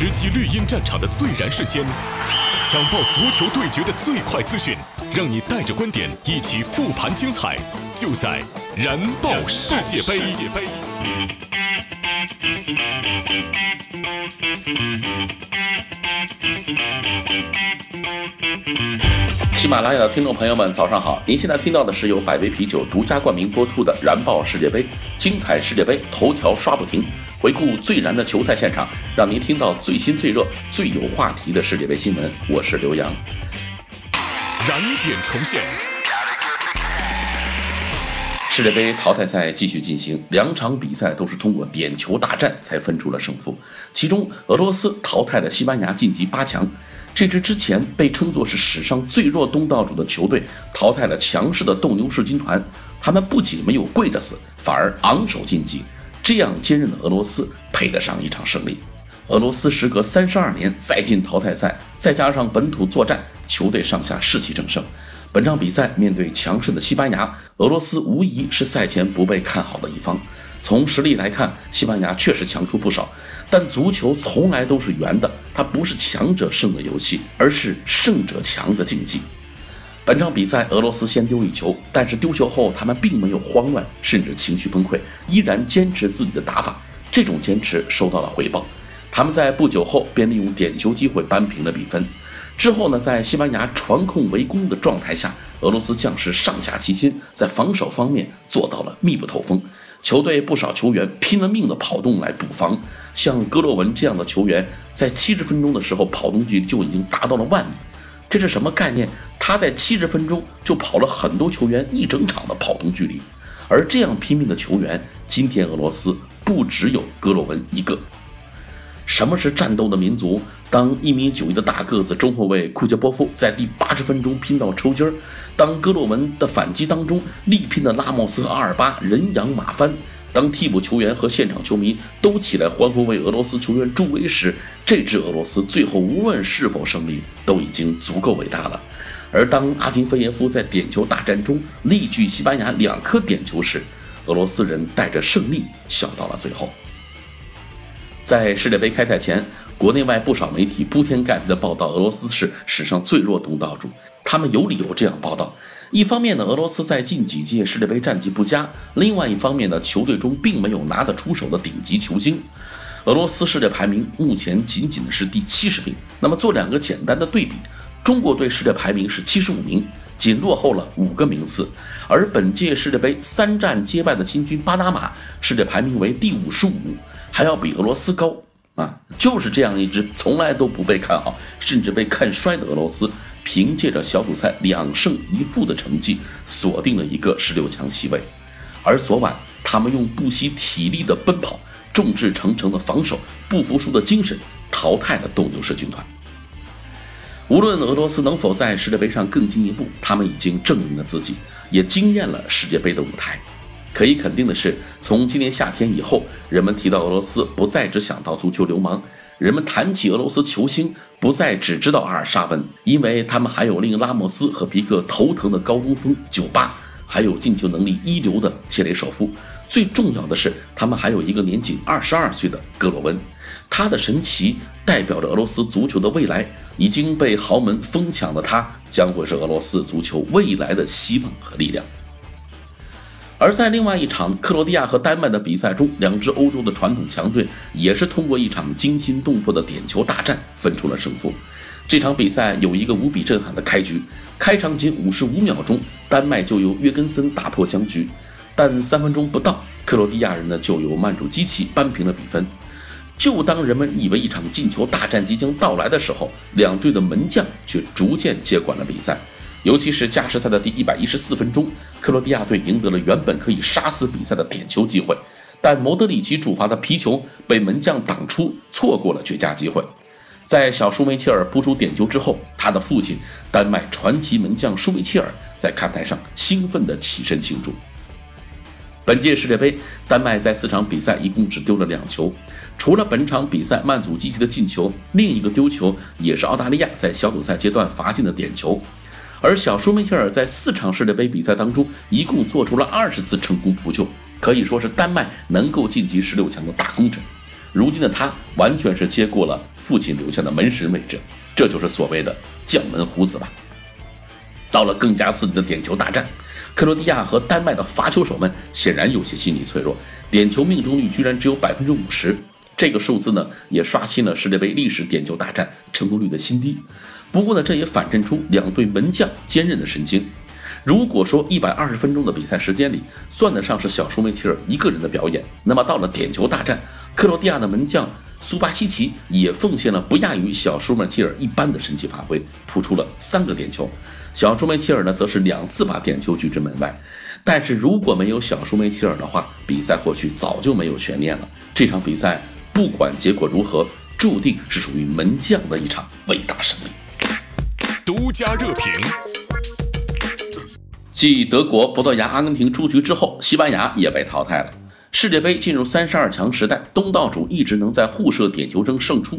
直击绿茵战场的最燃瞬间，抢爆足球对决的最快资讯，让你带着观点一起复盘精彩，就在燃爆世界杯。喜马拉雅的听众朋友们，早上好！您现在听到的是由百威啤酒独家冠名播出的《燃爆世界杯》，精彩世界杯，头条刷不停，回顾最燃的球赛现场，让您听到最新最热、最有话题的世界杯新闻。我是刘洋。燃点重现，世界杯淘汰赛继续进行，两场比赛都是通过点球大战才分出了胜负。其中，俄罗斯淘汰了西班牙，晋级八强。这支之前被称作是史上最弱东道主的球队，淘汰了强势的斗牛士军团。他们不仅没有跪着死，反而昂首晋级。这样坚韧的俄罗斯配得上一场胜利。俄罗斯时隔三十二年再进淘汰赛，再加上本土作战，球队上下士气正盛。本场比赛面对强势的西班牙，俄罗斯无疑是赛前不被看好的一方。从实力来看，西班牙确实强出不少。但足球从来都是圆的，它不是强者胜的游戏，而是胜者强的竞技。本场比赛，俄罗斯先丢一球，但是丢球后他们并没有慌乱，甚至情绪崩溃，依然坚持自己的打法。这种坚持收到了回报，他们在不久后便利用点球机会扳平了比分。之后呢，在西班牙传控围攻的状态下，俄罗斯将士上下齐心，在防守方面做到了密不透风。球队不少球员拼了命的跑动来补防，像戈洛文这样的球员，在七十分钟的时候跑动距离就已经达到了万米，这是什么概念？他在七十分钟就跑了很多球员一整场的跑动距离，而这样拼命的球员，今天俄罗斯不只有戈洛文一个。什么是战斗的民族？当一米九一的大个子中后卫库杰波夫在第八十分钟拼到抽筋儿，当戈洛文的反击当中力拼的拉莫斯和阿尔巴人仰马翻，当替补球员和现场球迷都起来欢呼为俄罗斯球员助威时，这支俄罗斯最后无论是否胜利，都已经足够伟大了。而当阿金菲耶夫在点球大战中力拒西班牙两颗点球时，俄罗斯人带着胜利笑到了最后。在世界杯开赛前，国内外不少媒体铺天盖地的报道俄罗斯是史上最弱东道主。他们有理由这样报道：一方面呢，俄罗斯在近几届世界杯战绩不佳；另外一方面呢，球队中并没有拿得出手的顶级球星。俄罗斯世界排名目前仅仅的是第七十名。那么做两个简单的对比，中国队世界排名是七十五名，仅落后了五个名次；而本届世界杯三战皆败的新军巴拿马世界排名为第五十五。还要比俄罗斯高啊！就是这样一支从来都不被看好，甚至被看衰的俄罗斯，凭借着小组赛两胜一负的成绩，锁定了一个十六强席位。而昨晚，他们用不惜体力的奔跑、众志成城的防守、不服输的精神，淘汰了斗牛士军团。无论俄罗斯能否在世界杯上更进一步，他们已经证明了自己，也惊艳了世界杯的舞台。可以肯定的是，从今年夏天以后，人们提到俄罗斯不再只想到足球流氓，人们谈起俄罗斯球星不再只知道阿尔沙文，因为他们还有令拉莫斯和皮克头疼的高中锋九八，还有进球能力一流的切雷舍夫。最重要的是，他们还有一个年仅二十二岁的格罗温，他的神奇代表着俄罗斯足球的未来。已经被豪门疯抢的他，将会是俄罗斯足球未来的希望和力量。而在另外一场克罗地亚和丹麦的比赛中，两支欧洲的传统强队也是通过一场惊心动魄的点球大战分出了胜负。这场比赛有一个无比震撼的开局，开场仅五十五秒钟，丹麦就由约根森打破僵局，但三分钟不到，克罗地亚人呢就由曼主基奇扳平了比分。就当人们以为一场进球大战即将到来的时候，两队的门将却逐渐接管了比赛。尤其是加时赛的第一百一十四分钟，克罗地亚队赢得了原本可以杀死比赛的点球机会，但莫德里奇主罚的皮球被门将挡出，错过了绝佳机会。在小舒梅切尔扑出点球之后，他的父亲丹麦传奇门将舒梅切尔在看台上兴奋地起身庆祝。本届世界杯，丹麦在四场比赛一共只丢了两球，除了本场比赛曼祖基奇的进球，另一个丢球也是澳大利亚在小组赛阶段罚进的点球。而小舒梅切尔在四场世界杯比赛当中，一共做出了二十次成功扑救，可以说是丹麦能够晋级十六强的大功臣。如今的他完全是接过了父亲留下的门神位置，这就是所谓的将门虎子吧。到了更加刺激的点球大战，克罗地亚和丹麦的罚球手们显然有些心理脆弱，点球命中率居然只有百分之五十，这个数字呢也刷新了世界杯历史点球大战成功率的新低。不过呢，这也反衬出两队门将坚韧的神经。如果说一百二十分钟的比赛时间里算得上是小舒梅切尔一个人的表演，那么到了点球大战，克罗地亚的门将苏巴西奇也奉献了不亚于小舒梅切尔一般的神奇发挥，扑出了三个点球。小舒梅切尔呢，则是两次把点球拒之门外。但是如果没有小舒梅切尔的话，比赛或许早就没有悬念了。这场比赛不管结果如何，注定是属于门将的一场伟大胜利。独家热评：继德国、葡萄牙、阿根廷出局之后，西班牙也被淘汰了。世界杯进入三十二强时代，东道主一直能在互射点球中胜出。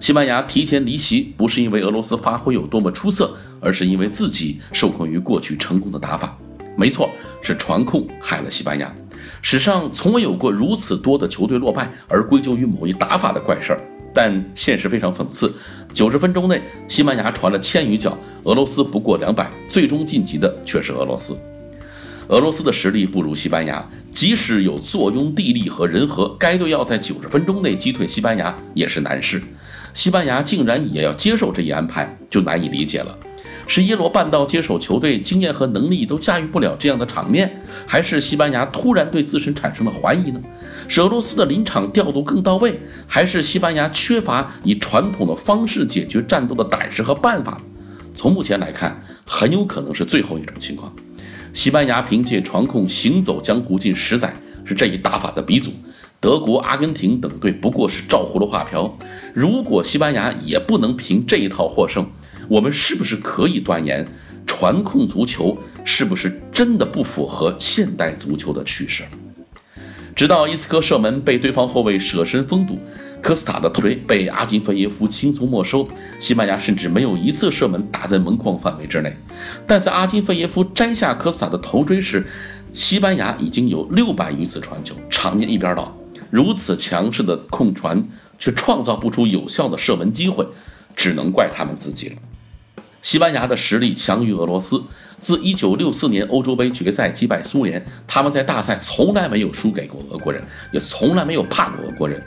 西班牙提前离席，不是因为俄罗斯发挥有多么出色，而是因为自己受困于过去成功的打法。没错，是传控害了西班牙。史上从未有过如此多的球队落败而归咎于某一打法的怪事儿。但现实非常讽刺，九十分钟内，西班牙传了千余脚，俄罗斯不过两百，最终晋级的却是俄罗斯。俄罗斯的实力不如西班牙，即使有坐拥地利和人和，该队要在九十分钟内击退西班牙也是难事。西班牙竟然也要接受这一安排，就难以理解了。是耶罗半道接手球队经验和能力都驾驭不了这样的场面，还是西班牙突然对自身产生了怀疑呢？是俄罗斯的临场调度更到位，还是西班牙缺乏以传统的方式解决战斗的胆识和办法？从目前来看，很有可能是最后一种情况。西班牙凭借传控行走江湖近十载，是这一打法的鼻祖。德国、阿根廷等队不过是照葫芦画瓢。如果西班牙也不能凭这一套获胜，我们是不是可以断言，传控足球是不是真的不符合现代足球的趋势？直到伊斯科射门被对方后卫舍身封堵。科斯塔的头锤被阿金费耶夫轻松没收，西班牙甚至没有一次射门打在门框范围之内。但在阿金费耶夫摘下科斯塔的头锥时，西班牙已经有六百余次传球，场面一边倒。如此强势的控传，却创造不出有效的射门机会，只能怪他们自己了。西班牙的实力强于俄罗斯，自1964年欧洲杯决赛击败苏联，他们在大赛从来没有输给过俄国人，也从来没有怕过俄国人。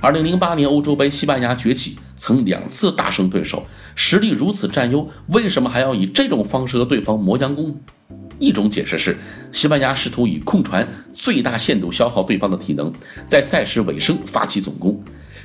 二零零八年欧洲杯，西班牙崛起，曾两次大胜对手，实力如此占优，为什么还要以这种方式和对方磨洋工？一种解释是，西班牙试图以控传最大限度消耗对方的体能，在赛事尾声发起总攻。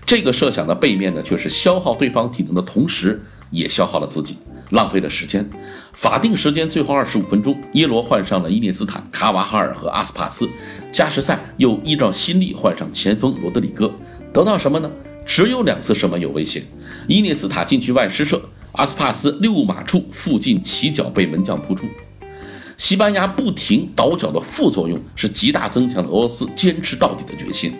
这个设想的背面呢，却是消耗对方体能的同时，也消耗了自己，浪费了时间。法定时间最后二十五分钟，耶罗换上了伊涅斯塔、卡瓦哈尔和阿斯帕斯，加时赛又依照新例换上前锋罗德里戈。得到什么呢？只有两次射门有危险，伊涅斯塔禁区外失射，阿斯帕斯六码处附近起脚被门将扑出。西班牙不停倒脚的副作用是极大增强了俄罗斯坚持到底的决心。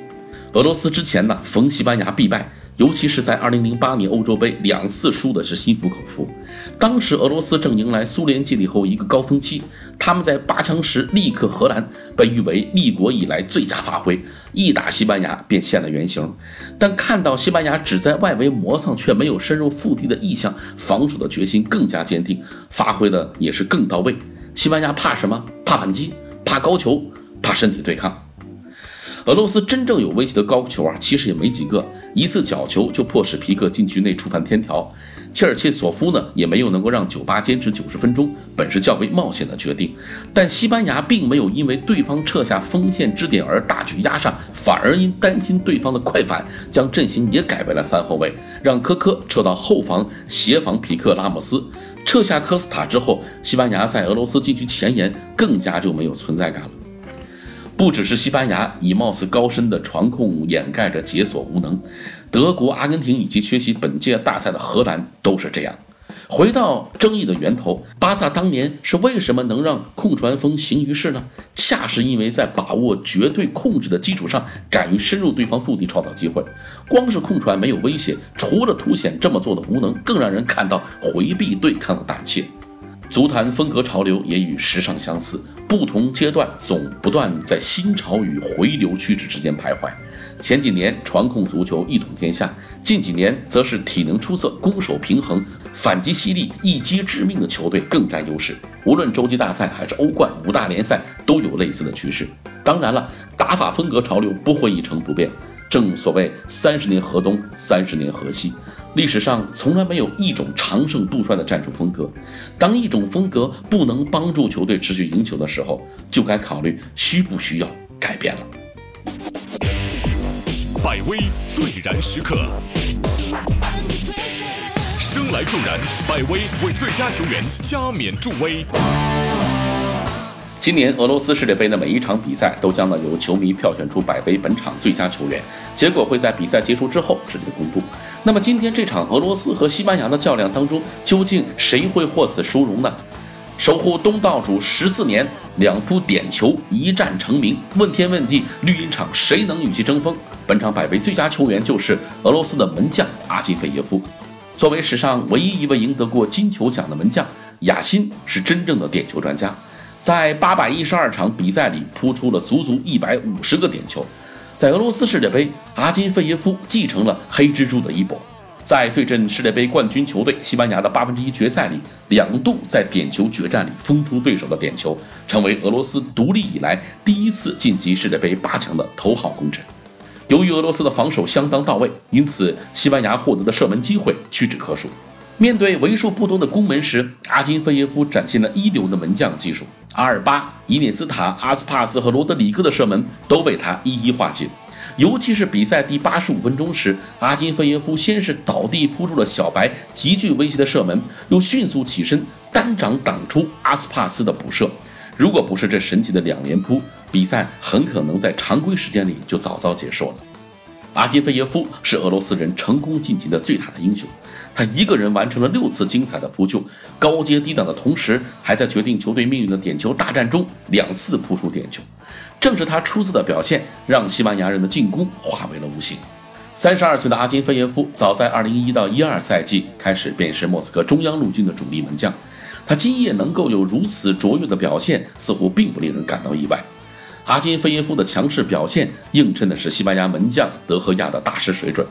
俄罗斯之前呢，逢西班牙必败。尤其是在2008年欧洲杯两次输的是心服口服。当时俄罗斯正迎来苏联解体后一个高峰期，他们在八强时力克荷兰，被誉为立国以来最佳发挥，一打西班牙便现了原形。但看到西班牙只在外围磨蹭却没有深入腹地的意向，防守的决心更加坚定，发挥的也是更到位。西班牙怕什么？怕反击，怕高球，怕身体对抗。俄罗斯真正有威胁的高球啊，其实也没几个，一次角球就迫使皮克禁区内触犯天条。切尔切索夫呢，也没有能够让酒吧坚持九十分钟，本是较为冒险的决定。但西班牙并没有因为对方撤下锋线支点而大举压上，反而因担心对方的快反，将阵型也改为了三后卫，让科科撤到后防协防皮克拉莫斯。撤下科斯塔之后，西班牙在俄罗斯禁区前沿更加就没有存在感了。不只是西班牙以貌似高深的传控掩盖着解锁无能，德国、阿根廷以及缺席本届大赛的荷兰都是这样。回到争议的源头，巴萨当年是为什么能让控传风行于世呢？恰是因为在把握绝对控制的基础上，敢于深入对方腹地创造机会。光是控传没有威胁，除了凸显这么做的无能，更让人看到回避对抗的胆怯。足坛风格潮流也与时尚相似，不同阶段总不断在新潮与回流趋势之间徘徊。前几年传控足球一统天下，近几年则是体能出色、攻守平衡、反击犀利、一击致命的球队更占优势。无论洲际大赛还是欧冠五大联赛，都有类似的趋势。当然了，打法风格潮流不会一成不变。正所谓三十年河东，三十年河西。历史上从来没有一种长盛不衰的战术风格。当一种风格不能帮助球队持续赢球的时候，就该考虑需不需要改变了。百威最燃时刻，生来助燃，百威为最佳球员加冕助威。今年俄罗斯世界杯的每一场比赛都将呢由球迷票选出百杯本场最佳球员，结果会在比赛结束之后直接公布。那么今天这场俄罗斯和西班牙的较量当中，究竟谁会获此殊荣呢？守护东道主十四年，两扑点球一战成名，问天问地，绿茵场谁能与其争锋？本场百杯最佳球员就是俄罗斯的门将阿金费耶夫。作为史上唯一一位赢得过金球奖的门将，亚辛是真正的点球专家。在八百一十二场比赛里扑出了足足一百五十个点球，在俄罗斯世界杯，阿金费耶夫继承了黑蜘蛛的衣钵，在对阵世界杯冠军球队西班牙的八分之一决赛里，两度在点球决战里封出对手的点球，成为俄罗斯独立以来第一次晋级世界杯八强的头号功臣。由于俄罗斯的防守相当到位，因此西班牙获得的射门机会屈指可数。面对为数不多的攻门时，阿金费耶夫展现了一流的门将技术。阿尔巴、伊涅兹塔、阿斯帕斯和罗德里戈的射门都被他一一化解。尤其是比赛第八十五分钟时，阿金费耶夫先是倒地扑出了小白极具威胁的射门，又迅速起身单掌挡出阿斯帕斯的补射。如果不是这神奇的两连扑，比赛很可能在常规时间里就早早结束了。阿金费耶夫是俄罗斯人成功晋级的最大的英雄。他一个人完成了六次精彩的扑救，高接低挡的同时，还在决定球队命运的点球大战中两次扑出点球。正是他出色的表现，让西班牙人的进攻化为了无形。三十二岁的阿金费耶夫，早在二零一一到一二赛季开始便是莫斯科中央陆军的主力门将。他今夜能够有如此卓越的表现，似乎并不令人感到意外。阿金费耶夫的强势表现，映衬的是西班牙门将德赫亚的大师水准。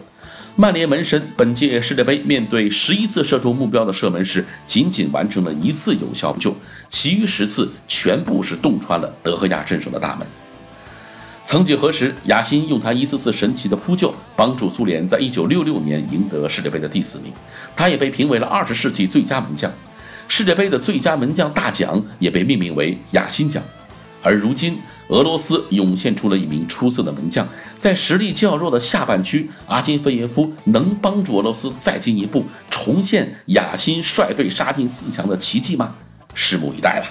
曼联门神本届世界杯面对十一次射中目标的射门时，仅仅完成了一次有效扑救，其余十次全部是洞穿了德赫亚镇守的大门。曾几何时，亚辛用他一次次神奇的扑救，帮助苏联在一九六六年赢得世界杯的第四名。他也被评为了二十世纪最佳门将，世界杯的最佳门将大奖也被命名为亚辛奖。而如今，俄罗斯涌现出了一名出色的门将，在实力较弱的下半区，阿金费耶夫能帮助俄罗斯再进一步，重现亚辛率队杀进四强的奇迹吗？拭目以待吧。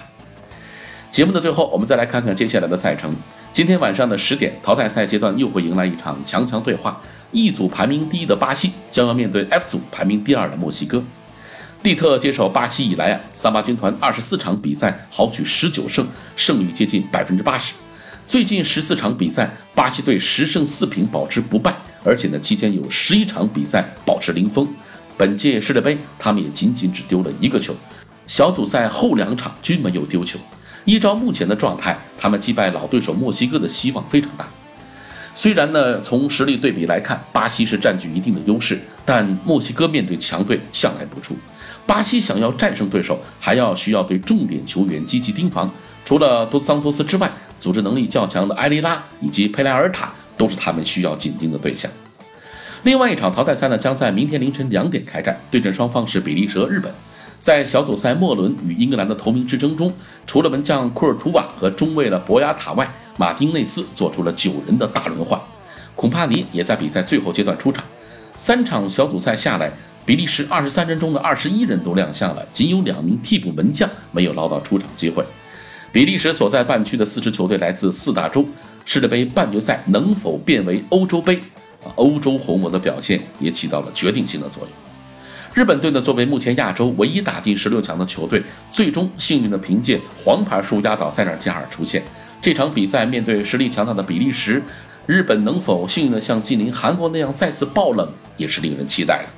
节目的最后，我们再来看看接下来的赛程。今天晚上的十点，淘汰赛阶段又会迎来一场强强对话。一组排名第一的巴西将要面对 F 组排名第二的墨西哥。蒂特接手巴西以来啊，桑巴军团二十四场比赛豪取十九胜，胜率接近百分之八十。最近十四场比赛，巴西队十胜四平，保持不败，而且呢，期间有十一场比赛保持零封。本届世界杯，他们也仅仅只丢了一个球。小组赛后两场均没有丢球。依照目前的状态，他们击败老对手墨西哥的希望非常大。虽然呢，从实力对比来看，巴西是占据一定的优势，但墨西哥面对强队向来不出。巴西想要战胜对手，还要需要对重点球员积极盯防。除了多桑托斯之外，组织能力较强的埃雷拉以及佩莱尔塔都是他们需要紧盯的对象。另外一场淘汰赛呢，将在明天凌晨两点开战，对阵双方是比利时和日本。在小组赛末轮与英格兰的头名之争中，除了门将库尔图瓦和中卫的博亚塔外，马丁内斯做出了九人的大轮换，孔帕尼也在比赛最后阶段出场。三场小组赛下来，比利时二十三人中的二十一人都亮相了，仅有两名替补门将没有捞到出场机会。比利时所在半区的四支球队来自四大洲，世界杯半决赛能否变为欧洲杯？啊，欧洲红魔的表现也起到了决定性的作用。日本队呢，作为目前亚洲唯一打进十六强的球队，最终幸运的凭借黄牌数压倒塞内加尔出线。这场比赛面对实力强大的比利时，日本能否幸运的像近邻韩国那样再次爆冷，也是令人期待的。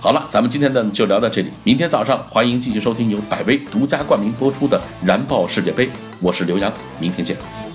好了，咱们今天呢就聊到这里，明天早上欢迎继续收听由百威独家冠名播出的《燃爆世界杯》，我是刘洋，明天见。